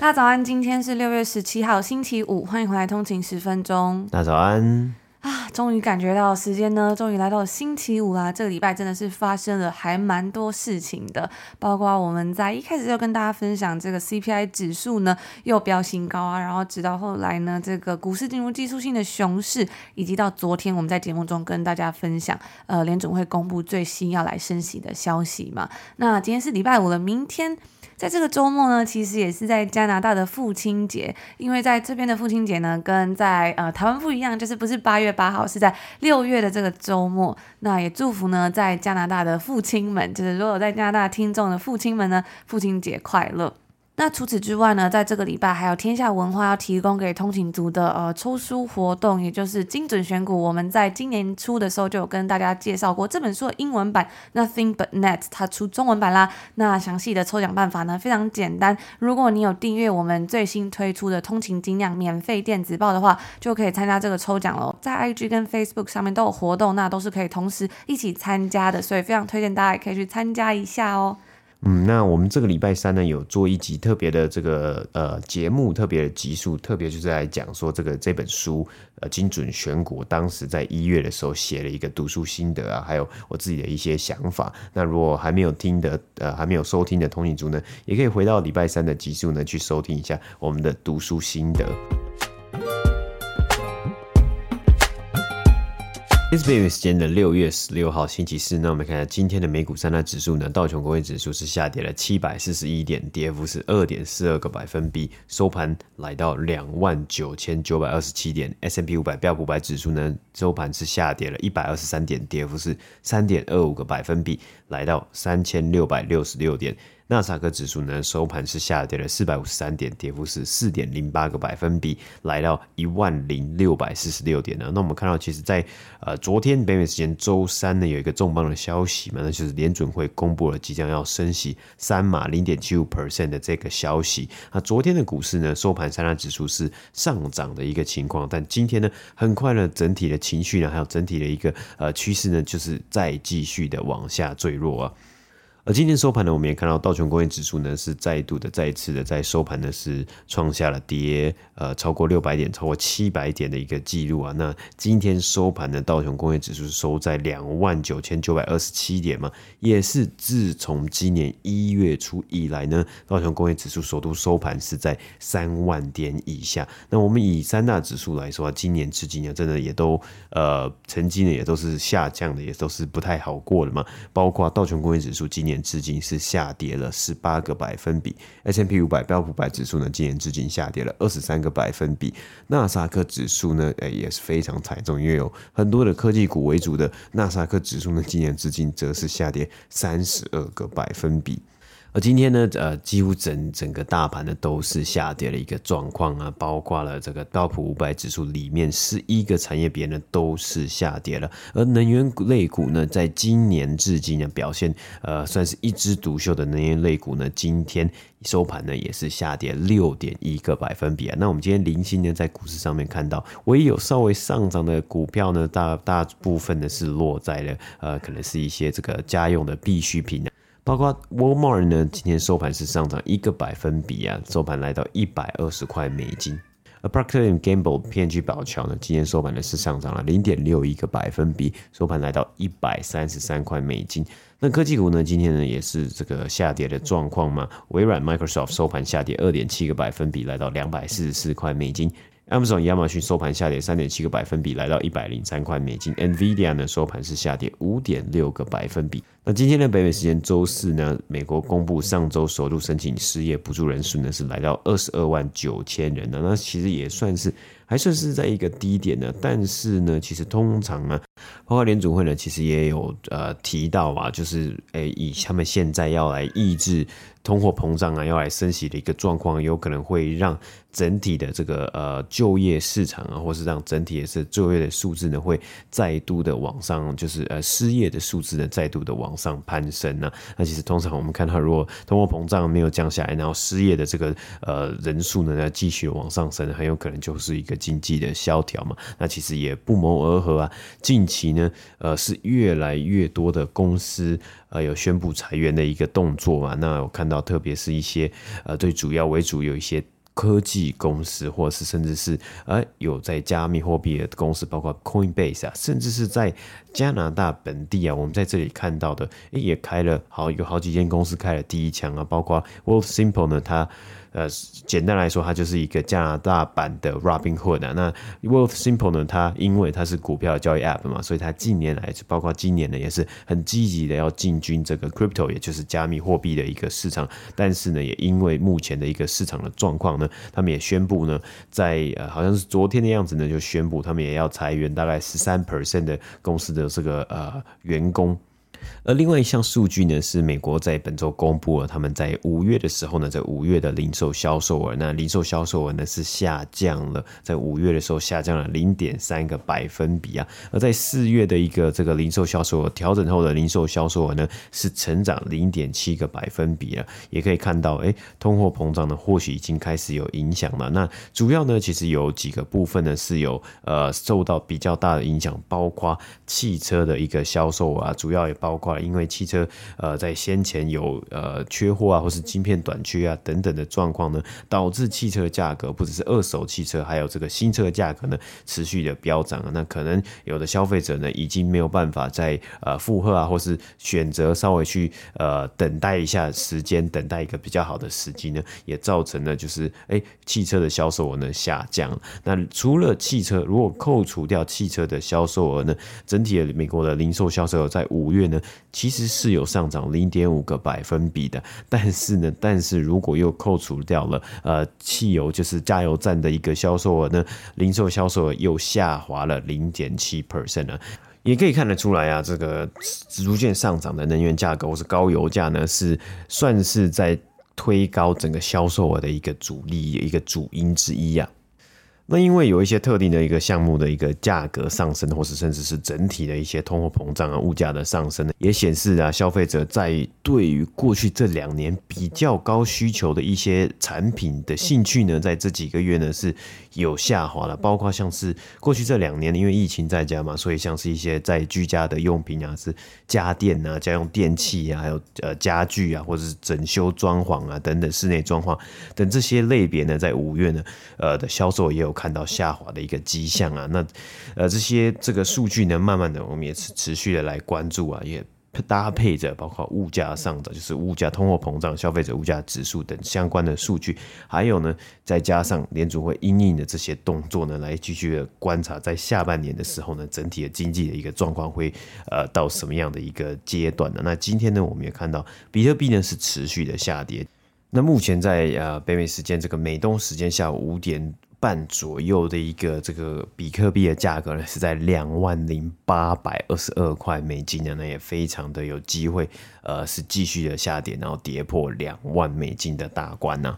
大家早安，今天是六月十七号，星期五，欢迎回来通勤十分钟。大家早安啊，终于感觉到时间呢，终于来到了星期五啦。这个礼拜真的是发生了还蛮多事情的，包括我们在一开始就跟大家分享这个 CPI 指数呢又飙新高啊，然后直到后来呢，这个股市进入技术性的熊市，以及到昨天我们在节目中跟大家分享，呃，联总会公布最新要来升息的消息嘛。那今天是礼拜五了，明天。在这个周末呢，其实也是在加拿大的父亲节，因为在这边的父亲节呢，跟在呃台湾不一样，就是不是八月八号，是在六月的这个周末。那也祝福呢，在加拿大的父亲们，就是如果在加拿大听众的父亲们呢，父亲节快乐。那除此之外呢，在这个礼拜还有天下文化要提供给通勤族的呃抽书活动，也就是精准选股。我们在今年初的时候就有跟大家介绍过这本书的英文版，Nothing But Net，它出中文版啦。那详细的抽奖办法呢，非常简单，如果你有订阅我们最新推出的通勤精酿免费电子报的话，就可以参加这个抽奖喽。在 IG 跟 Facebook 上面都有活动，那都是可以同时一起参加的，所以非常推荐大家也可以去参加一下哦。嗯，那我们这个礼拜三呢，有做一集特别的这个呃节目，特别的集数，特别就是来讲说这个这本书呃精准选股，当时在一月的时候写了一个读书心得啊，还有我自己的一些想法。那如果还没有听的呃还没有收听的通勤族呢，也可以回到礼拜三的集数呢去收听一下我们的读书心得。这是北美时间的六月十六号星期四。那我们看一下今天的美股三大指数呢，道琼工业指数是下跌了七百四十一点，跌幅是二点四二个百分比，收盘来到两万九千九百二十七点。S&P 五百标普五百指数呢，收盘是下跌了一百二十三点，跌幅是三点二五个百分比，来到三千六百六十六点。纳斯达克指数呢，收盘是下跌了四百五十三点，跌幅是四点零八个百分比，来到一万零六百四十六点呢。那我们看到，其实在呃昨天北美时间周三呢，有一个重磅的消息嘛，那就是联准会公布了即将要升息三码零点七五 percent 的这个消息。那昨天的股市呢，收盘三大指数是上涨的一个情况，但今天呢，很快呢，整体的情绪呢，还有整体的一个呃趋势呢，就是再继续的往下坠落啊。而今天收盘呢，我们也看到道琼工业指数呢是再度的、再一次的在收盘呢是创下了跌呃超过六百点、超过七百点的一个记录啊。那今天收盘的道琼工业指数收在两万九千九百二十七点嘛，也是自从今年一月初以来呢，道琼工业指数首度收盘是在三万点以下。那我们以三大指数来说啊，今年至今呢，真的也都呃成绩呢也都是下降的，也都是不太好过的嘛。包括道琼工业指数今年。至今是下跌了十八个百分比，S M P 五百标普百指数呢，今年至今下跌了二十三个百分比，纳斯克指数呢，哎也是非常惨重，因为有很多的科技股为主的纳斯克指数呢，今年至今则是下跌三十二个百分比。而今天呢，呃，几乎整整个大盘呢都是下跌的一个状况啊，包括了这个道普五百指数里面十一个产业别呢都是下跌了。而能源类股呢，在今年至今呢表现呃算是一枝独秀的能源类股呢，今天收盘呢也是下跌六点一个百分比啊。那我们今天零星呢在股市上面看到，唯一有稍微上涨的股票呢，大大部分呢是落在了呃可能是一些这个家用的必需品啊。包括 Walmart 呢，今天收盘是上涨一个百分比啊，收盘来到一百二十块美金。而 Procter & Gamble P&G 宝桥呢，今天收盘呢是上涨了零点六一个百分比，收盘来到一百三十三块美金。那科技股呢，今天呢也是这个下跌的状况嘛，微软 Microsoft 收盘下跌二点七个百分比，来到两百四十四块美金。Amazon 亚马逊收盘下跌三点七个百分比，来到一百零三块美金。NVIDIA 呢收盘是下跌五点六个百分比。那今天的北美时间周四呢，美国公布上周首度申请失业补助人数呢是来到二十二万九千人呢，那其实也算是还算是在一个低点呢。但是呢，其实通常呢，包括联准会呢，其实也有呃提到啊，就是诶，以他们现在要来抑制。通货膨胀啊，要来升息的一个状况，有可能会让整体的这个呃就业市场啊，或是让整体的是就业的数字呢，会再度的往上，就是呃失业的数字呢，再度的往上攀升呢。那其实通常我们看到，如果通货膨胀没有降下来，然后失业的这个呃人数呢，要继续往上升，很有可能就是一个经济的萧条嘛。那其实也不谋而合啊。近期呢，呃是越来越多的公司呃有宣布裁员的一个动作嘛。那我看到。特别是一些呃，最主要为主有一些科技公司，或者是甚至是呃有在加密货币的公司，包括 Coinbase 啊，甚至是在加拿大本地啊，我们在这里看到的，也开了好有好几间公司开了第一枪啊，包括 World Simple 呢，它。呃，简单来说，它就是一个加拿大版的 Robinhood 啊。那 Wealthsimple 呢，它因为它是股票交易 App 嘛，所以它近年来，包括今年呢，也是很积极的要进军这个 Crypto，也就是加密货币的一个市场。但是呢，也因为目前的一个市场的状况呢，他们也宣布呢，在呃好像是昨天的样子呢，就宣布他们也要裁员大概十三 percent 的公司的这个呃员工。而另外一项数据呢，是美国在本周公布了，他们在五月的时候呢，在五月的零售销售额，那零售销售额呢是下降了，在五月的时候下降了零点三个百分比啊，而在四月的一个这个零售销售额调整后的零售销售额呢是成长零点七个百分比啊，也可以看到，哎，通货膨胀呢或许已经开始有影响了。那主要呢，其实有几个部分呢是有呃受到比较大的影响，包括汽车的一个销售啊，主要也包。括因为汽车呃在先前有呃缺货啊，或是晶片短缺啊等等的状况呢，导致汽车价格不只是二手汽车，还有这个新车的价格呢持续的飙涨啊。那可能有的消费者呢已经没有办法再呃负荷啊，或是选择稍微去呃等待一下时间，等待一个比较好的时机呢，也造成了就是哎汽车的销售额呢下降。那除了汽车，如果扣除掉汽车的销售额呢，整体的美国的零售销售额在五月呢。其实是有上涨零点五个百分比的，但是呢，但是如果又扣除掉了呃汽油，就是加油站的一个销售额呢，零售销售额又下滑了零点七 percent 呢，也可以看得出来啊，这个逐渐上涨的能源价格或是高油价呢，是算是在推高整个销售额的一个主力一个主因之一啊。那因为有一些特定的一个项目的一个价格上升，或是甚至是整体的一些通货膨胀啊、物价的上升呢，也显示啊，消费者在对于过去这两年比较高需求的一些产品的兴趣呢，在这几个月呢是有下滑了。包括像是过去这两年因为疫情在家嘛，所以像是一些在居家的用品啊，是家电啊、家用电器啊，还有呃家具啊，或者是整修装潢啊等等室内装潢等这些类别呢，在五月呢，呃的销售也有。看到下滑的一个迹象啊，那呃这些这个数据呢，慢慢的我们也是持续的来关注啊，也搭配着包括物价上涨，就是物价、通货膨胀、消费者物价指数等相关的数据，还有呢再加上联储会因应的这些动作呢，来继续的观察，在下半年的时候呢，整体的经济的一个状况会呃到什么样的一个阶段呢？那今天呢，我们也看到比特币呢是持续的下跌，那目前在呃北美时间这个美东时间下午五点。半左右的一个这个比特币的价格呢，是在两万零八百二十二块美金的，那也非常的有机会，呃，是继续的下跌，然后跌破两万美金的大关呢、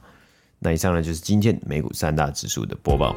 那以上呢就是今天美股三大指数的播报。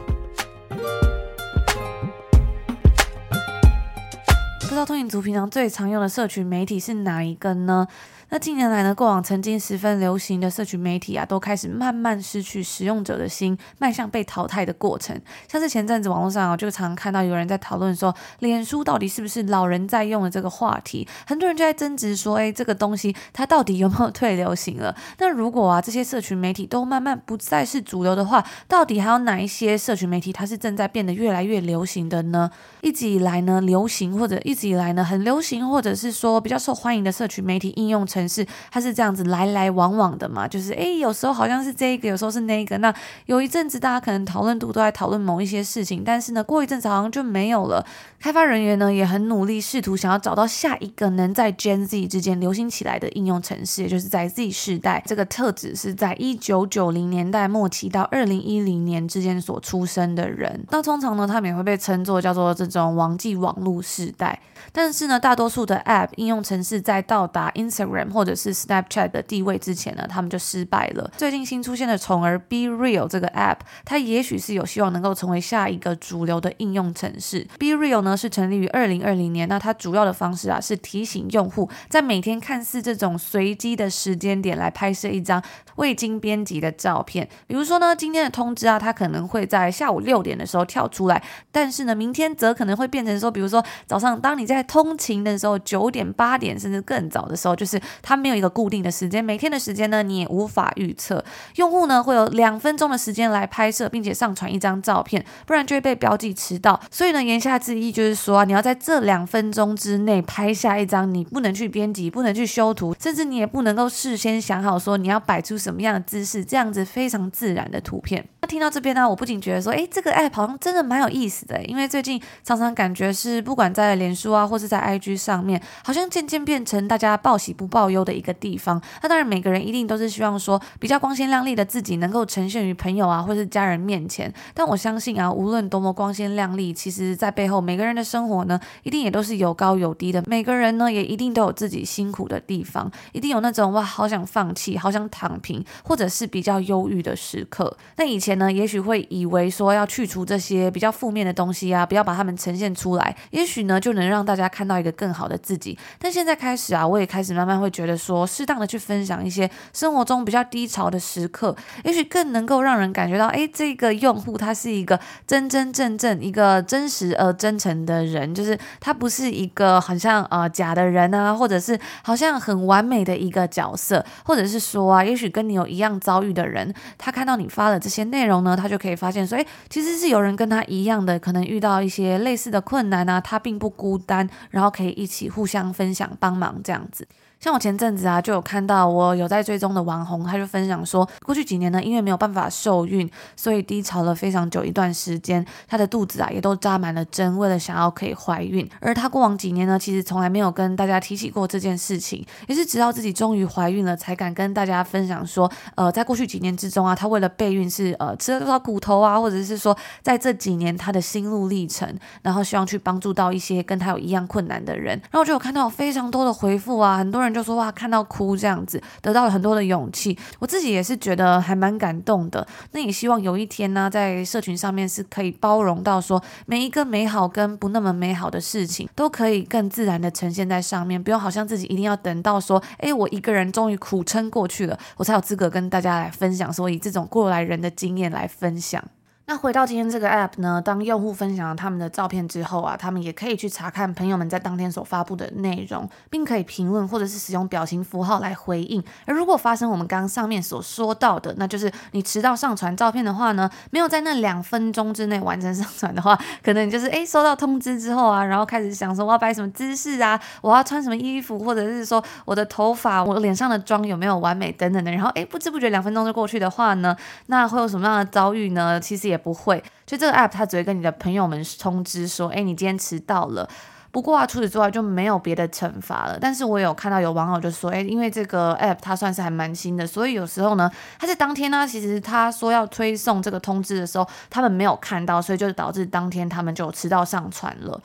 不知道通勤族平常最常用的社群媒体是哪一个呢？那近年来呢，过往曾经十分流行的社群媒体啊，都开始慢慢失去使用者的心，迈向被淘汰的过程。像是前阵子网络上啊，就常看到有人在讨论说，脸书到底是不是老人在用的这个话题，很多人就在争执说，哎，这个东西它到底有没有退流行了？那如果啊，这些社群媒体都慢慢不再是主流的话，到底还有哪一些社群媒体它是正在变得越来越流行的呢？一直以来呢，流行或者一直以来呢，很流行或者是说比较受欢迎的社群媒体应用程是它是这样子来来往往的嘛，就是诶，有时候好像是这个，有时候是那个。那有一阵子大家可能讨论度都在讨论某一些事情，但是呢，过一阵子好像就没有了。开发人员呢也很努力，试图想要找到下一个能在 Gen Z 之间流行起来的应用程式，也就是在 Z 世代。这个特指是在一九九零年代末期到二零一零年之间所出生的人。那通常呢，他们也会被称作叫做这种网际网络世代。但是呢，大多数的 App 应用程式在到达 Instagram 或者是 Snapchat 的地位之前呢，他们就失败了。最近新出现的宠儿 BeReal 这个 App，它也许是有希望能够成为下一个主流的应用程式。BeReal 呢是成立于二零二零年，那它主要的方式啊是提醒用户在每天看似这种随机的时间点来拍摄一张未经编辑的照片。比如说呢，今天的通知啊，它可能会在下午六点的时候跳出来，但是呢，明天则可能会变成说，比如说早上当你在通勤的时候，九点、八点甚至更早的时候，就是它没有一个固定的时间，每天的时间呢你也无法预测。用户呢会有两分钟的时间来拍摄，并且上传一张照片，不然就会被标记迟到。所以呢，言下之意就是说啊，你要在这两分钟之内拍下一张你不能去编辑、不能去修图，甚至你也不能够事先想好说你要摆出什么样的姿势，这样子非常自然的图片。那听到这边呢，我不仅觉得说，诶，这个 app 好像真的蛮有意思的，因为最近常常感觉是不管在脸书啊，或是在 IG 上面，好像渐渐变成大家报喜不报忧的一个地方。那当然，每个人一定都是希望说比较光鲜亮丽的自己能够呈现于朋友啊，或是家人面前。但我相信啊，无论多么光鲜亮丽，其实在背后每个人的生活呢，一定也都是有高有低的。每个人呢，也一定都有自己辛苦的地方，一定有那种哇，好想放弃，好想躺平，或者是比较忧郁的时刻。那以前呢，也许会以为说要去除这些比较负面的东西啊，不要把它们呈现出来，也许呢，就能让大家看到一个更好的自己。但现在开始啊，我也开始慢慢会觉得说，适当的去分享一些生活中比较低潮的时刻，也许更能够让人感觉到，哎，这个用户他是一个真真正正一个真实而真诚的人，就是他不是一个好像呃假的人啊，或者是好像很完美的一个角色，或者是说啊，也许跟你有一样遭遇的人，他看到你发的这些内容呢，他就可以发现说，哎，其实是有人跟他一样的，可能遇到一些类似的困难啊，他并不孤单，然后可以一起互相分享帮忙这样子。像我前阵子啊，就有看到我有在追踪的网红，他就分享说，过去几年呢，因为没有办法受孕，所以低潮了非常久一段时间，他的肚子啊也都扎满了针，为了想要可以怀孕。而他过往几年呢，其实从来没有跟大家提起过这件事情，也是直到自己终于怀孕了，才敢跟大家分享说，呃，在过去几年之中啊，他为了备孕是呃吃了多少苦头啊，或者是说在这几年他的心路历程，然后希望去帮助到一些跟他有一样困难的人。然后我就有看到非常多的回复啊，很多人。就说哇，看到哭这样子，得到了很多的勇气。我自己也是觉得还蛮感动的。那也希望有一天呢，在社群上面是可以包容到说，每一个美好跟不那么美好的事情，都可以更自然的呈现在上面，不用好像自己一定要等到说，哎，我一个人终于苦撑过去了，我才有资格跟大家来分享，说以这种过来人的经验来分享。那回到今天这个 app 呢，当用户分享了他们的照片之后啊，他们也可以去查看朋友们在当天所发布的内容，并可以评论或者是使用表情符号来回应。而如果发生我们刚刚上面所说到的，那就是你迟到上传照片的话呢，没有在那两分钟之内完成上传的话，可能你就是诶收到通知之后啊，然后开始想说我要摆什么姿势啊，我要穿什么衣服，或者是说我的头发、我脸上的妆有没有完美等等的，然后诶不知不觉两分钟就过去的话呢，那会有什么样的遭遇呢？其实也。也不会，就这个 app，它只会跟你的朋友们通知说，哎，你今天迟到了。不过啊，除此之外就没有别的惩罚了。但是我有看到有网友就说，哎，因为这个 app 它算是还蛮新的，所以有时候呢，它在当天呢，其实他说要推送这个通知的时候，他们没有看到，所以就导致当天他们就迟到上传了。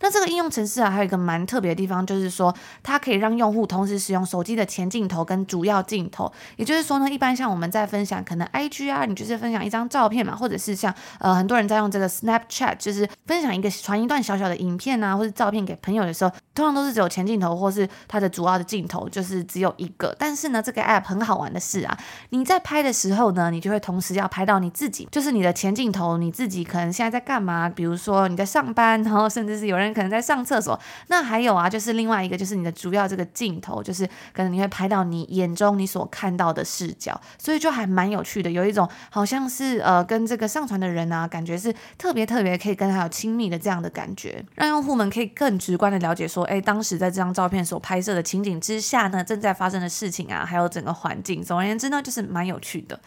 那这个应用程式啊，还有一个蛮特别的地方，就是说它可以让用户同时使用手机的前镜头跟主要镜头。也就是说呢，一般像我们在分享可能 IG 啊，你就是分享一张照片嘛，或者是像呃很多人在用这个 Snapchat，就是分享一个传一段小小的影片啊，或者照片给朋友的时候，通常都是只有前镜头或是它的主要的镜头，就是只有一个。但是呢，这个 App 很好玩的是啊，你在拍的时候呢，你就会同时要拍到你自己，就是你的前镜头，你自己可能现在在干嘛？比如说你在上班，然后甚至是有人。可能在上厕所，那还有啊，就是另外一个，就是你的主要这个镜头，就是可能你会拍到你眼中你所看到的视角，所以就还蛮有趣的，有一种好像是呃跟这个上传的人啊，感觉是特别特别可以跟他有亲密的这样的感觉，让用户们可以更。可很直观的了解说，哎，当时在这张照片所拍摄的情景之下呢，正在发生的事情啊，还有整个环境，总而言之呢，就是蛮有趣的。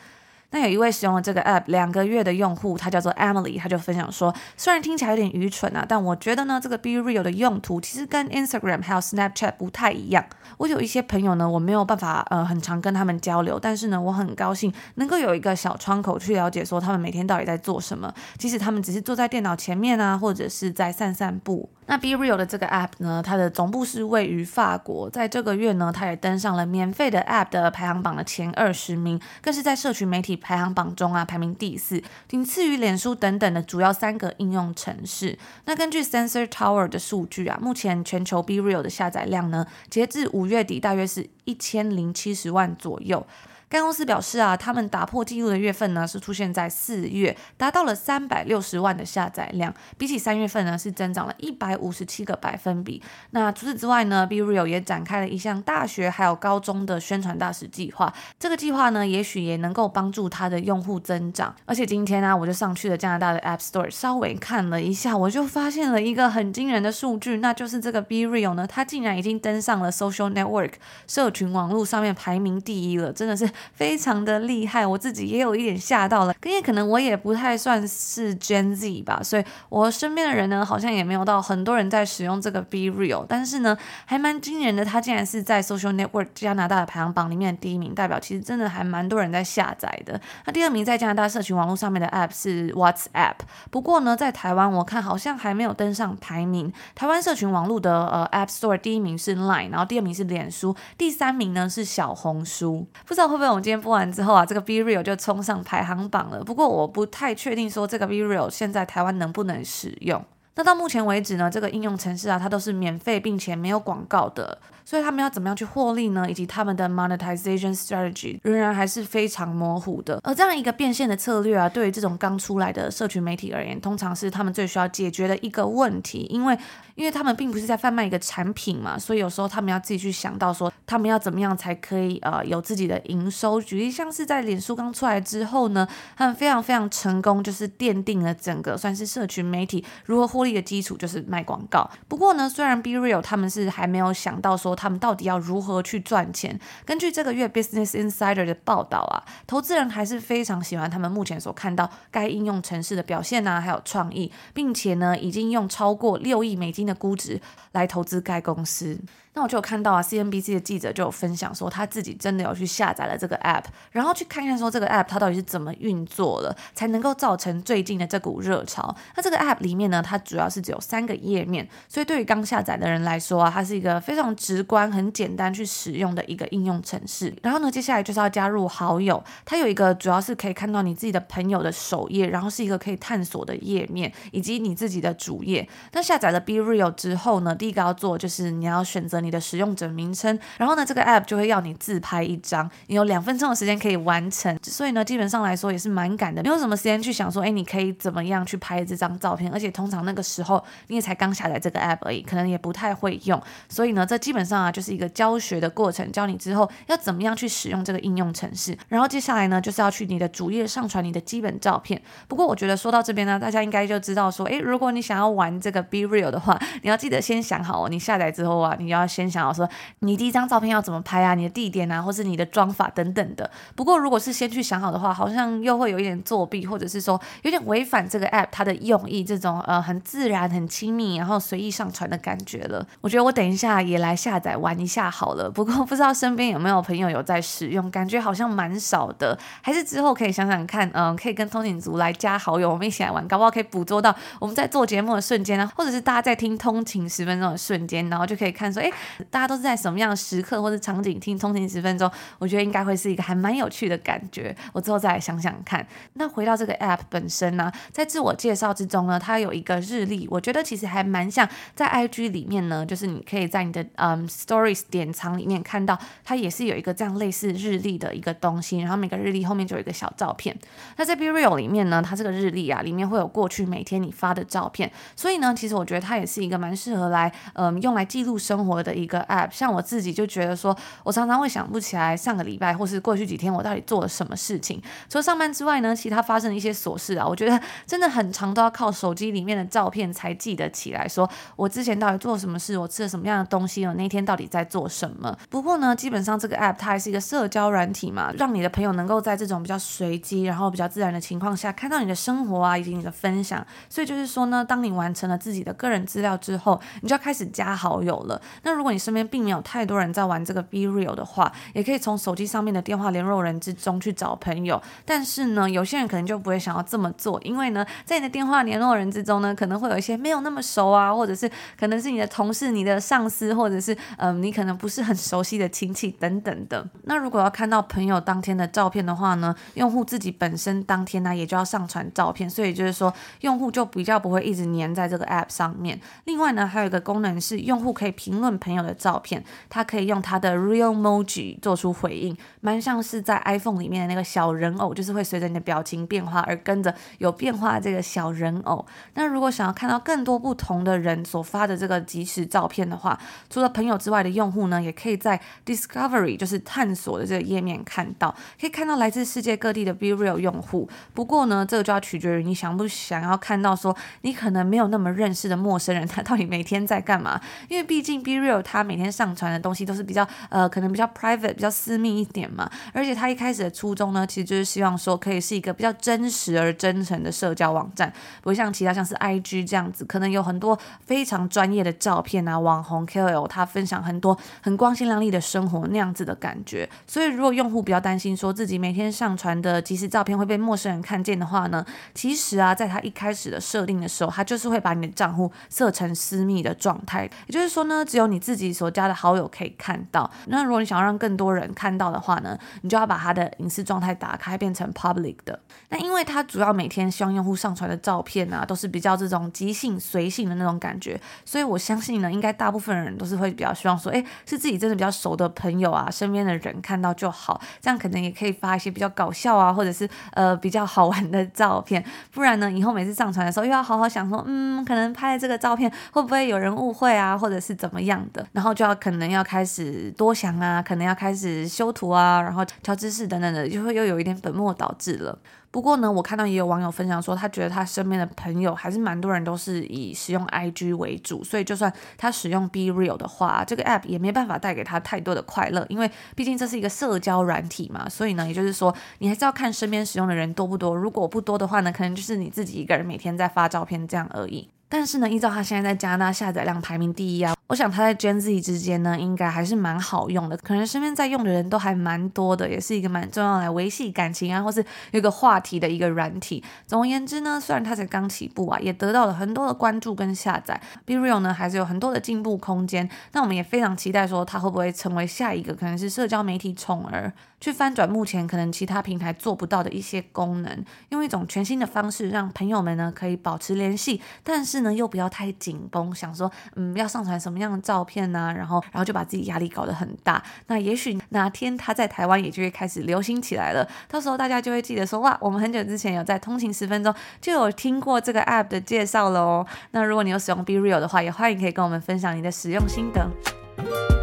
那有一位使用了这个 app 两个月的用户，他叫做 Emily，他就分享说，虽然听起来有点愚蠢啊，但我觉得呢，这个 Be Real 的用途其实跟 Instagram 还有 Snapchat 不太一样。我有一些朋友呢，我没有办法呃很常跟他们交流，但是呢，我很高兴能够有一个小窗口去了解说他们每天到底在做什么，即使他们只是坐在电脑前面啊，或者是在散散步。那 Be Real 的这个 app 呢，它的总部是位于法国，在这个月呢，它也登上了免费的 app 的排行榜的前二十名，更是在社群媒体排行榜中啊排名第四，仅次于脸书等等的主要三个应用程式。那根据 Sensor Tower 的数据啊，目前全球 Be Real 的下载量呢，截至五月底大约是一千零七十万左右。该公司表示啊，他们打破纪录的月份呢是出现在四月，达到了三百六十万的下载量，比起三月份呢是增长了一百五十七个百分比。那除此之外呢，Be Real 也展开了一项大学还有高中的宣传大使计划。这个计划呢，也许也能够帮助它的用户增长。而且今天呢、我就上去了加拿大的 App Store，稍微看了一下，我就发现了一个很惊人的数据，那就是这个 Be Real 呢，它竟然已经登上了 Social Network 社群网络上面排名第一了，真的是。非常的厉害，我自己也有一点吓到了，因为可能我也不太算是 Gen Z 吧，所以我身边的人呢，好像也没有到很多人在使用这个 Be Real，但是呢，还蛮惊人的，它竟然是在 Social Network 加拿大的排行榜里面的第一名，代表其实真的还蛮多人在下载的。那第二名在加拿大社群网络上面的 App 是 WhatsApp，不过呢，在台湾我看好像还没有登上排名。台湾社群网络的呃 App Store 第一名是 Line，然后第二名是脸书，第三名呢是小红书，不知道会不会我们今天播完之后啊，这个 B Real 就冲上排行榜了。不过我不太确定说这个 B Real 现在台湾能不能使用。那到目前为止呢，这个应用程式啊，它都是免费并且没有广告的。所以他们要怎么样去获利呢？以及他们的 monetization strategy 仍然还是非常模糊的。而这样一个变现的策略啊，对于这种刚出来的社群媒体而言，通常是他们最需要解决的一个问题。因为，因为他们并不是在贩卖一个产品嘛，所以有时候他们要自己去想到说，他们要怎么样才可以呃有自己的营收。举例像是在脸书刚出来之后呢，他们非常非常成功，就是奠定了整个算是社群媒体如何获利的基础，就是卖广告。不过呢，虽然 Be Real 他们是还没有想到说。他们到底要如何去赚钱？根据这个月 Business Insider 的报道啊，投资人还是非常喜欢他们目前所看到该应用程式的表现啊，还有创意，并且呢，已经用超过六亿美金的估值来投资该公司。那我就有看到啊，CNBC 的记者就有分享说，他自己真的有去下载了这个 app，然后去看看说这个 app 它到底是怎么运作了，才能够造成最近的这股热潮。那这个 app 里面呢，它主要是只有三个页面，所以对于刚下载的人来说啊，它是一个非常直观、很简单去使用的一个应用程式。然后呢，接下来就是要加入好友，它有一个主要是可以看到你自己的朋友的首页，然后是一个可以探索的页面，以及你自己的主页。那下载了 Be Real 之后呢，第一个要做就是你要选择你。你的使用者名称，然后呢，这个 app 就会要你自拍一张，你有两分钟的时间可以完成，所以呢，基本上来说也是蛮赶的，没有什么时间去想说，哎，你可以怎么样去拍这张照片，而且通常那个时候你也才刚下载这个 app 而已，可能也不太会用，所以呢，这基本上啊就是一个教学的过程，教你之后要怎么样去使用这个应用程式，然后接下来呢就是要去你的主页上传你的基本照片。不过我觉得说到这边呢，大家应该就知道说，哎，如果你想要玩这个 Be Real 的话，你要记得先想好哦，你下载之后啊，你要。先想要说，你第一张照片要怎么拍啊？你的地点啊，或是你的妆发等等的。不过，如果是先去想好的话，好像又会有一点作弊，或者是说有点违反这个 app 它的用意，这种呃很自然、很亲密，然后随意上传的感觉了。我觉得我等一下也来下载玩一下好了。不过不知道身边有没有朋友有在使用，感觉好像蛮少的。还是之后可以想想看，嗯，可以跟通勤族来加好友，我们一起来玩，搞不好可以捕捉到我们在做节目的瞬间啊，或者是大家在听通勤十分钟的瞬间，然后就可以看说，哎。大家都是在什么样的时刻或者场景听通勤十分钟？我觉得应该会是一个还蛮有趣的感觉。我之后再来想想看。那回到这个 app 本身呢，在自我介绍之中呢，它有一个日历，我觉得其实还蛮像在 IG 里面呢，就是你可以在你的嗯 Stories 典藏里面看到，它也是有一个这样类似日历的一个东西。然后每个日历后面就有一个小照片。那在 Be Real 里面呢，它这个日历啊，里面会有过去每天你发的照片。所以呢，其实我觉得它也是一个蛮适合来嗯用来记录生活的的一个 app。像我自己就觉得说，我常常会想不起来上个礼拜或是过去几天我到底做了什么事情。除了上班之外呢，其他发生的一些琐事啊，我觉得真的很常都要靠手机里面的照片才记得起来，说我之前到底做什么事，我吃了什么样的东西，我那天到底在做什么。不过呢，基本上这个 app 它还是一个社交软体嘛，让你的朋友能够在这种比较随机，然后比较自然的情况下看到你的生活啊，以及你的分享。所以就是说呢，当你完成了自己的个人资料之后，你就要开始加好友了。那如果你身边并没有太多人在玩这个 BeReal 的话，也可以从手机上面的电话联络人之中去找朋友。但是呢，有些人可能就不会想要这么做，因为呢，在你的电话联络人之中呢，可能会有一些没有那么熟啊，或者是可能是你的同事、你的上司，或者是嗯、你可能不是很熟悉的亲戚等等的。那如果要看到朋友当天的照片的话呢，用户自己本身当天呢、也就要上传照片，所以就是说用户就比较不会一直黏在这个 app 上面。另外呢，还有一个功能是用户可以评论朋友的照片，他可以用他的 Realmoji 做出回应，蛮像是在 iPhone 里面的那个小人偶，就是会随着你的表情变化而跟着有变化这个小人偶。那如果想要看到更多不同的人所发的这个即时照片的话，除了朋友之外的用户呢，也可以在 Discovery 就是探索的这个页面看到，可以看到来自世界各地的 BeReal 用户。不过呢，这个就要取决于你想不想要看到说你可能没有那么认识的陌生人，他到底每天在干嘛？因为毕竟 BReal 他每天上传的东西都是比较呃，可能比较 private、比较私密一点嘛。而且他一开始的初衷呢，其实就是希望说可以是一个比较真实而真诚的社交网站，不会像其他像是 IG 这样子，可能有很多非常专业的照片啊，网红 KOL 他分享很多很光鲜亮丽的生活那样子的感觉。所以如果用户比较担心说自己每天上传的即时照片会被陌生人看见的话呢，其实啊，在他一开始的设定的时候，他就是会把你的账户设成私密的状态，也就是说呢，只有你自己所加的好友可以看到。那如果你想要让更多人看到的话呢，你就要把他的隐私状态打开，变成 public 的。那因为他主要每天希望用户上传的照片啊，都是比较这种即兴随性的那种感觉，所以我相信呢，应该大部分人都是会比较希望说，诶，是自己真的比较熟的朋友啊，身边的人看到就好，这样可能也可以发一些比较搞笑啊，或者是呃比较好玩的照片。不然呢，以后每次上传的时候又要好好想说，嗯，可能拍的这个照片会不会有人误会啊，或者是怎么样，然后就要可能要开始多想啊，可能要开始修图啊，然后调姿势等等的，就会又有一点本末倒置了。不过呢，我看到也有网友分享说，他觉得他身边的朋友还是蛮多人都是以使用 IG 为主，所以就算他使用 BeReal 的话，这个 app 也没办法带给他太多的快乐，因为毕竟这是一个社交软体嘛。所以呢，也就是说，你还是要看身边使用的人多不多。如果不多的话呢，可能就是你自己一个人每天在发照片这样而已。但是呢，依照他现在在加拿大下载量排名第一啊，我想他在 Gen Z 之间呢，应该还是蛮好用的。可能身边在用的人都还蛮多的，也是一个蛮重要来维系感情啊，或是有个话题的一个软体。总而言之呢，虽然他才刚起步啊，也得到了很多的关注跟下载。BeReal 呢，还是有很多的进步空间。那我们也非常期待说，他会不会成为下一个可能是社交媒体宠儿，去翻转目前可能其他平台做不到的一些功能，用一种全新的方式让朋友们呢可以保持联系，但是呢又不要太紧绷，想说嗯要上传什么样的照片呢、然后然后就把自己压力搞得很大。那也许哪天他在台湾也就会开始流行起来了，到时候大家就会记得说哇，我们很久之前有在通勤十分钟就有听过这个 app 的介绍了哦。那如果你有使用 BeReal 的话，也欢迎可以跟我们分享你的使用心得。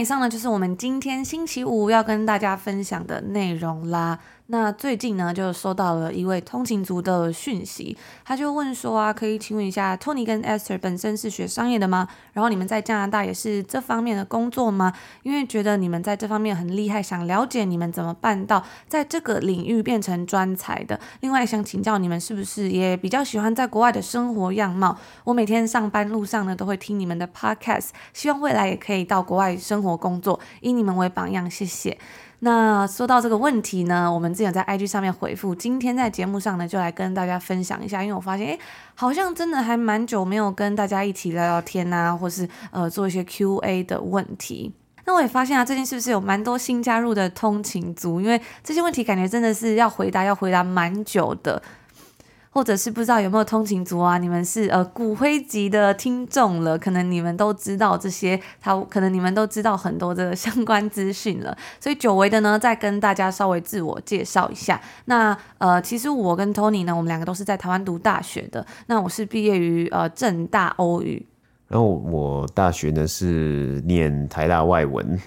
以上呢，就是我们今天星期五要跟大家分享的内容啦。那最近呢，就收到了一位通勤族的讯息，他就问说啊，可以请问一下，Tony 跟 Esther 本身是学商业的吗？然后你们在加拿大也是这方面的工作吗？因为觉得你们在这方面很厉害，想了解你们怎么办到在这个领域变成专才的。另外想请教你们是不是也比较喜欢在国外的生活样貌？我每天上班路上呢，都会听你们的 Podcast，希望未来也可以到国外生活工作，以你们为榜样，谢谢。那说到这个问题呢，我们之前在 IG 上面回复，今天在节目上呢，就来跟大家分享一下，因为我发现，诶，好像真的还蛮久没有跟大家一起聊聊天啊，或是呃做一些 QA 的问题。那我也发现啊，最近是不是有蛮多新加入的通勤族？因为这些问题感觉真的是要回答，要回答蛮久的。或者是不知道有没有通勤族啊？你们是呃骨灰级的听众了，可能你们都知道这些，他可能你们都知道很多的相关资讯了。所以久违的呢，再跟大家稍微自我介绍一下。那呃，其实我跟 Tony 呢，我们两个都是在台湾读大学的。那我是毕业于呃政大欧语，然后我大学呢是念台大外文。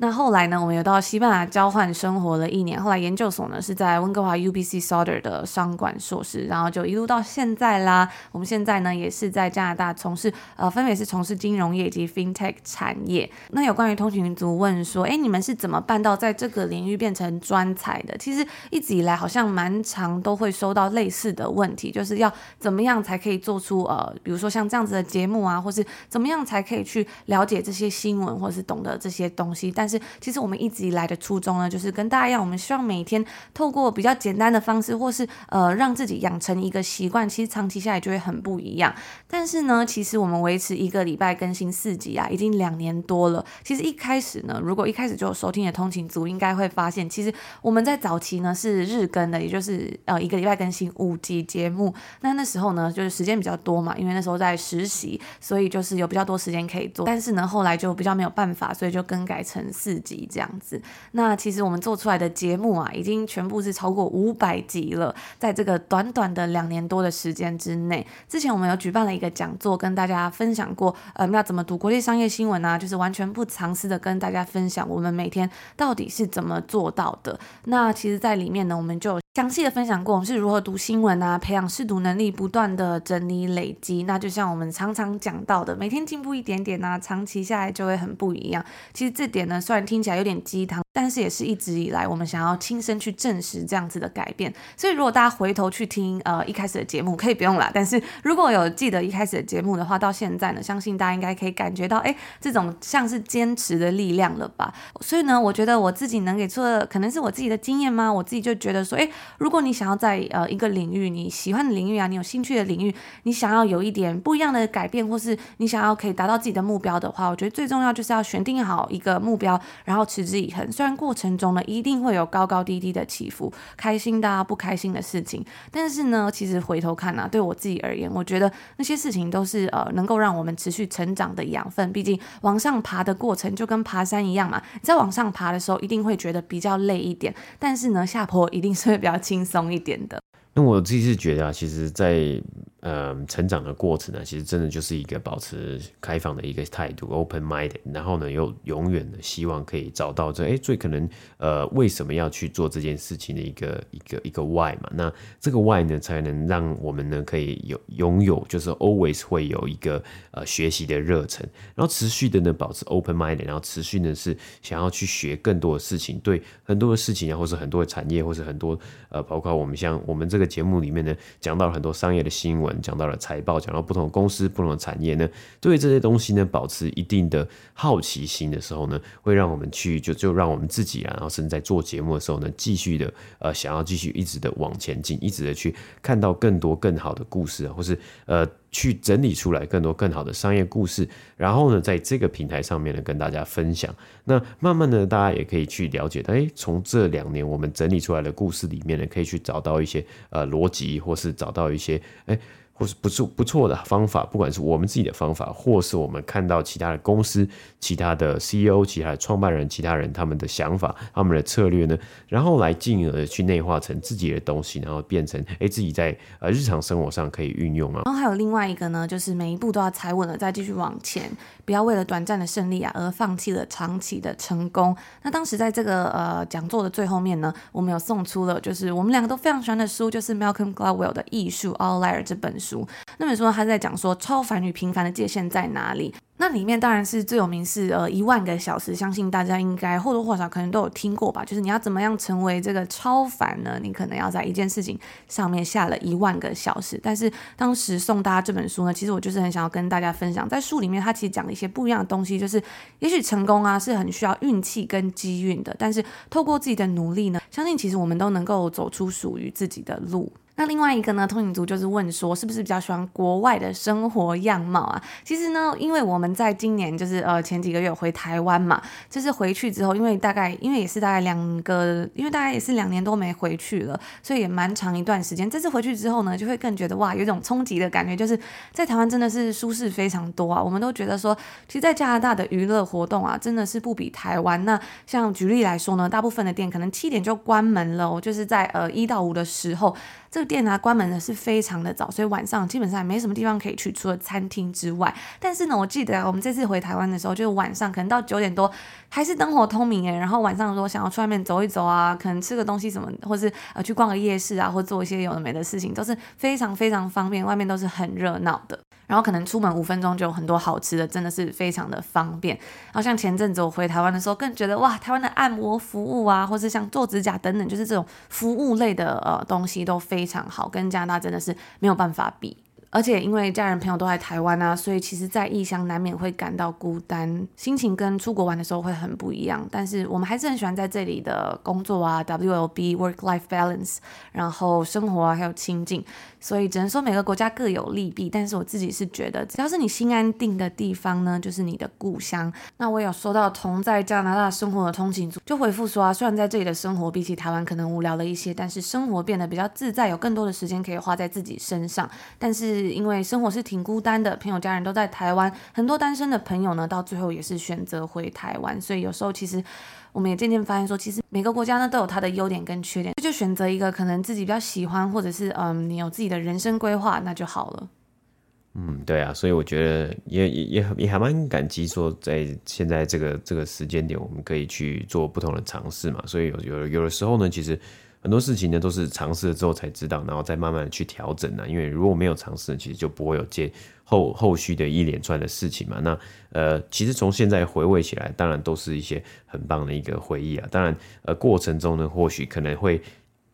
那后来呢，我们有到西班牙交换生活了一年。后来研究所呢是在温哥华 UBC Sauder 的商管硕士，然后就一路到现在啦。我们现在呢也是在加拿大从事呃，分别是从事金融业以及 FinTech 产业。那有关于通勤族问说，哎，你们是怎么办到在这个领域变成专才的？其实一直以来好像蛮常都会收到类似的问题，就是要怎么样才可以做出呃，比如说像这样子的节目啊，或是怎么样才可以去了解这些新闻，或是懂得这些东西，但是其实我们一直以来的初衷呢，就是跟大家一样，我们希望每天透过比较简单的方式，或是呃让自己养成一个习惯，其实长期下来就会很不一样。但是呢，其实我们维持一个礼拜更新四集啊，已经两年多了。其实一开始呢，如果一开始就有收听的通勤族，应该会发现，其实我们在早期呢是日更的，也就是呃一个礼拜更新五集节目。那那时候呢，就是时间比较多嘛，因为那时候在实习，所以就是有比较多时间可以做。但是呢，后来就比较没有办法，所以就更改成四集。这样子，那其实我们做出来的节目啊，已经全部是超过五百集了。在这个短短的两年多的时间之内，之前我们有举办了一个讲座，跟大家分享过，呃，要怎么读国际商业新闻啊，就是完全不尝试的跟大家分享我们每天到底是怎么做到的。那其实，在里面呢，我们就详细的分享过我们是如何读新闻啊，培养试读能力，不断的整理累积。那就像我们常常讲到的，每天进步一点点啊，长期下来就会很不一样。其实这点呢，虽然听起来有点鸡汤，但是也是一直以来我们想要亲身去证实这样子的改变。所以如果大家回头去听呃一开始的节目，可以不用啦。但是如果有记得一开始的节目的话，到现在呢，相信大家应该可以感觉到，哎，这种像是坚持的力量了吧？所以呢，我觉得我自己能给出的，可能是我自己的经验吗？我自己就觉得说，哎。如果你想要在呃一个领域，你喜欢的领域啊，你有兴趣的领域，你想要有一点不一样的改变，或是你想要可以达到自己的目标的话，我觉得最重要就是要选定好一个目标，然后持之以恒。虽然过程中呢一定会有高高低低的起伏，开心的啊，不开心的事情，但是呢，其实回头看啊，对我自己而言，我觉得那些事情都是呃能够让我们持续成长的养分。毕竟往上爬的过程就跟爬山一样嘛，在往上爬的时候一定会觉得比较累一点，但是呢下坡一定是会比较轻松一点的。那我自己是觉得啊，其实，在呃，成长的过程呢，其实真的就是一个保持开放的一个态度，open minded），然后呢，又永远的希望可以找到这哎最可能呃为什么要去做这件事情的一个一个一个 why 嘛。那这个 why 呢，才能让我们呢可以有拥有，就是 always 会有一个呃学习的热忱，然后持续的呢保持 open mind，然后持续呢是想要去学更多的事情，对很多的事情，或是很多的产业，或是很多呃包括我们像我们这个节目里面呢讲到了很多商业的新闻。讲到了财报，讲到不同公司、不同的产业呢，对这些东西呢，保持一定的好奇心的时候呢，会让我们去就就让我们自己啊，然后甚至在做节目的时候呢，继续的呃想要继续一直的往前进，一直的去看到更多更好的故事啊，或是呃。去整理出来更多更好的商业故事，然后呢，在这个平台上面呢，跟大家分享。那慢慢的，大家也可以去了解到，哎，从这两年我们整理出来的故事里面呢，可以去找到一些呃逻辑，或是找到一些哎。或是不错不错的方法，不管是我们自己的方法，或是我们看到其他的公司、其他的 CEO、其他的创办人、其他人他们的想法、他们的策略呢，然后来进而去内化成自己的东西，然后变成哎自己在呃日常生活上可以运用啊。然后还有另外一个呢，就是每一步都要踩稳了再继续往前，不要为了短暂的胜利啊而放弃了长期的成功。那当时在这个呃讲座的最后面呢，我们有送出了就是我们两个都非常喜欢的书，就是 Malcolm Gladwell 的《艺术 Outlier》这本书。书那本书他在讲说超凡与平凡的界限在哪里？那里面当然是最有名是呃一万个小时，相信大家应该或多或少可能都有听过吧。就是你要怎么样成为这个超凡呢？你可能要在一件事情上面下了一万个小时。但是当时送大家这本书呢，其实我就是很想要跟大家分享，在书里面他其实讲了一些不一样的东西，就是也许成功啊是很需要运气跟机运的，但是透过自己的努力呢，相信其实我们都能够走出属于自己的路。那另外一个呢，通勤族就是问说，是不是比较喜欢国外的生活样貌啊？其实呢，因为我们在今年就是呃前几个月回台湾嘛，就是回去之后，因为大概因为也是大概两个，因为大概也是两年多没回去了，所以也蛮长一段时间。这次回去之后呢，就会更觉得哇，有一种冲击的感觉，就是在台湾真的是舒适非常多啊。我们都觉得说，其实，在加拿大的娱乐活动啊，真的是不比台湾。那像举例来说呢，大部分的店可能七点就关门了，就是在呃一到五的时候。这个店呢、啊、关门的是非常的早，所以晚上基本上也没什么地方可以去，除了餐厅之外。但是呢，我记得我们这次回台湾的时候，就是晚上可能到九点多还是灯火通明诶。然后晚上如果想要去外面走一走啊，可能吃个东西什么，或是呃去逛个夜市啊，或做一些有的没的事情，都是非常非常方便，外面都是很热闹的。然后可能出门五分钟就有很多好吃的，真的是非常的方便。然后像前阵子我回台湾的时候，更觉得哇，台湾的按摩服务啊，或是像做指甲等等，就是这种服务类的呃东西都非常好，跟加拿大真的是没有办法比。而且因为家人朋友都在台湾啊，所以其实，在异乡难免会感到孤单，心情跟出国玩的时候会很不一样。但是我们还是很喜欢在这里的工作啊，WLB work life balance，然后生活啊，还有亲近。所以只能说每个国家各有利弊。但是我自己是觉得，只要是你心安定的地方呢，就是你的故乡。那我有收到同在加拿大生活的通勤族就回复说啊，虽然在这里的生活比起台湾可能无聊了一些，但是生活变得比较自在，有更多的时间可以花在自己身上。但是是因为生活是挺孤单的，朋友家人都在台湾，很多单身的朋友呢，到最后也是选择回台湾。所以有时候其实我们也渐渐发现说，其实每个国家呢都有它的优点跟缺点，就选择一个可能自己比较喜欢，或者是嗯你有自己的人生规划，那就好了。嗯，对啊，所以我觉得也也也也还蛮感激说，在现在这个这个时间点，我们可以去做不同的尝试嘛。所以有有有的时候呢，其实。很多事情呢都是尝试了之后才知道，然后再慢慢的去调整呢。因为如果没有尝试，其实就不会有接后后续的一连串的事情嘛。那呃，其实从现在回味起来，当然都是一些很棒的一个回忆啊。当然，呃，过程中呢，或许可能会。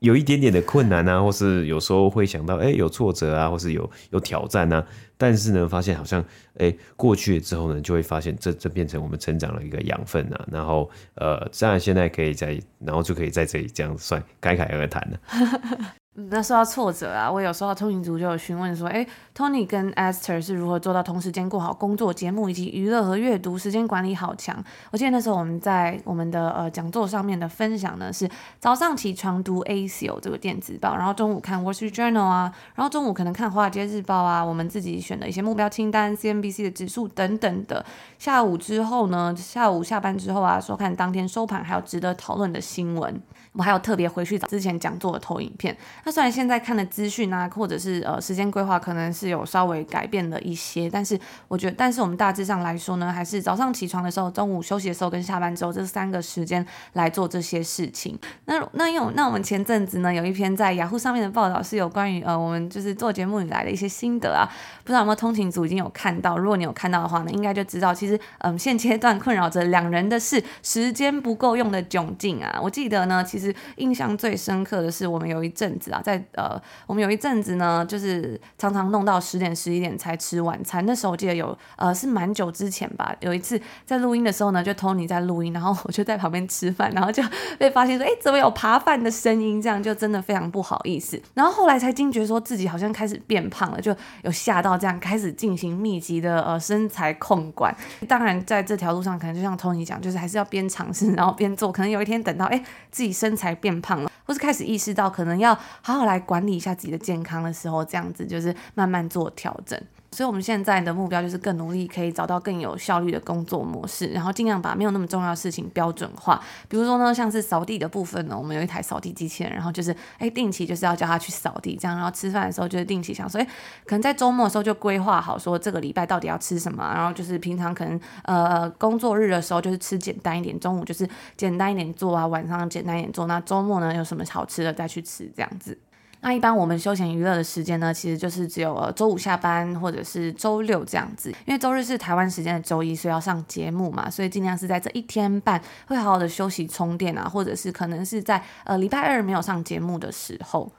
有一点点的困难啊，或是有时候会想到，哎、有挫折啊，或是有有挑战啊，但是呢，发现好像，哎、欸，过去了之后呢，就会发现这这变成我们成长的一个养分啊，然后，呃，这样现在可以在，然后就可以在这里这样算侃侃而谈了。那说到挫折啊，我有时候通勤族就有询问说，哎，Tony 跟 Esther 是如何做到同时兼顾好工作、节目以及娱乐和阅读，时间管理好强？我记得那时候我们在我们的呃讲座上面的分享呢，是早上起床读 ACIO 这个电子报，然后中午看 Wall Street Journal 啊，然后中午可能看华尔街日报啊，我们自己选的一些目标清单、CNBC 的指数等等的。下午之后呢，下午下班之后啊，收看当天收盘还有值得讨论的新闻。我还有特别回去找之前讲座的投影片。那虽然现在看的资讯啊，或者是呃时间规划可能是有稍微改变了一些，但是我觉得，但是我们大致上来说呢，还是早上起床的时候、中午休息的时候跟下班之后这三个时间来做这些事情。那那因为那我们前阵子呢有一篇在雅虎上面的报道是有关于呃我们就是做节目以来的一些心得啊，不知道有没有通勤族已经有看到？如果你有看到的话呢，应该就知道其实嗯、现阶段困扰着两人的是时间不够用的窘境啊。我记得呢，其实。印象最深刻的是，我们有一阵子啊，在呃，我们有一阵子呢，就是常常弄到十点十一点才吃晚餐。那时候我记得有呃，是蛮久之前吧。有一次在录音的时候呢，就 Tony 在录音，然后我就在旁边吃饭，然后就 被发现说，哎，怎么有扒饭的声音？这样就真的非常不好意思。然后后来才惊觉说自己好像开始变胖了，就有吓到这样开始进行密集的呃身材控管。当然在这条路上，可能就像 Tony 讲，就是还是要边尝试，然后边做。可能有一天等到哎自己身才变胖了，或是开始意识到可能要好好来管理一下自己的健康的时候，这样子就是慢慢做调整。所以，我们现在的目标就是更努力，可以找到更有效率的工作模式，然后尽量把没有那么重要的事情标准化。比如说呢，像是扫地的部分呢，我们有一台扫地机器人，然后就是哎，定期就是要叫他去扫地，这样。然后吃饭的时候就是定期想说，哎，可能在周末的时候就规划好，说这个礼拜到底要吃什么。然后就是平常可能呃工作日的时候就是吃简单一点，中午就是简单一点做啊，晚上简单一点做。那周末呢，有什么好吃的再去吃，这样子。那一般我们休闲娱乐的时间呢，其实就是只有呃周五下班或者是周六这样子，因为周日是台湾时间的周一，所以要上节目嘛，所以尽量是在这一天半会好好的休息充电啊，或者是可能是在呃礼拜二没有上节目的时候。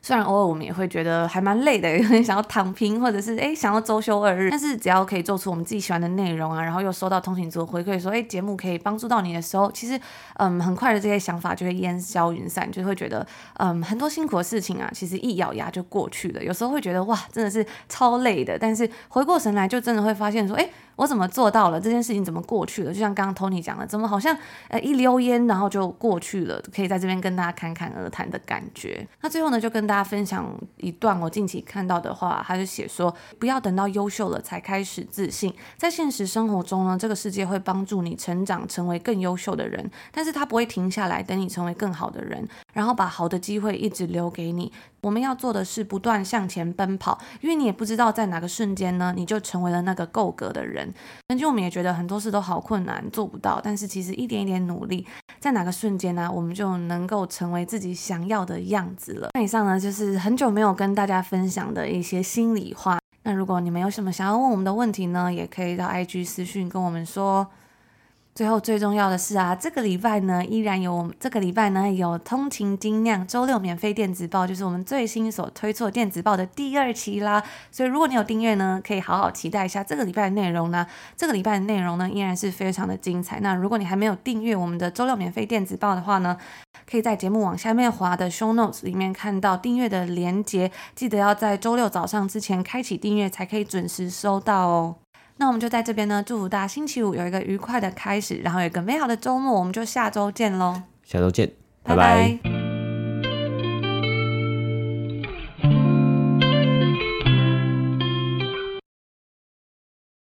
虽然偶尔我们也会觉得还蛮累的，有点想要躺平，或者是诶想要周休二日，但是只要可以做出我们自己喜欢的内容啊，然后又收到通勤族回馈说诶节目可以帮助到你的时候，其实嗯很快的这些想法就会烟消云散，就会觉得嗯很多辛苦的事情啊，其实一咬牙就过去了。有时候会觉得哇真的是超累的，但是回过神来就真的会发现说诶我怎么做到了这件事情？怎么过去了？就像刚刚 Tony 讲的，怎么好像呃一溜烟，然后就过去了？可以在这边跟大家侃侃而谈的感觉。那最后呢，就跟大家分享一段我近期看到的话，他就写说：不要等到优秀了才开始自信。在现实生活中呢，这个世界会帮助你成长，成为更优秀的人，但是他不会停下来等你成为更好的人，然后把好的机会一直留给你。我们要做的是不断向前奔跑，因为你也不知道在哪个瞬间呢，你就成为了那个够格的人。曾经我们也觉得很多事都好困难，做不到，但是其实一点一点努力，在哪个瞬间呢，我们就能够成为自己想要的样子了。那以上呢，就是很久没有跟大家分享的一些心里话。那如果你们有什么想要问我们的问题呢，也可以到 IG 私讯跟我们说。最后最重要的是啊，这个礼拜呢，依然有我们这个礼拜呢有通勤精酿周六免费电子报，就是我们最新所推出的电子报的第二期啦。所以如果你有订阅呢，可以好好期待一下这个礼拜的内容呢。这个礼拜的内容呢依然是非常的精彩。那如果你还没有订阅我们的周六免费电子报的话呢，可以在节目往下面滑的 show notes 里面看到订阅的连接，记得要在周六早上之前开启订阅才可以准时收到哦。那我们就在这边呢，祝福大家星期五有一个愉快的开始，然后有一个美好的周末。我们就下周见喽！下周见，拜拜。拜拜。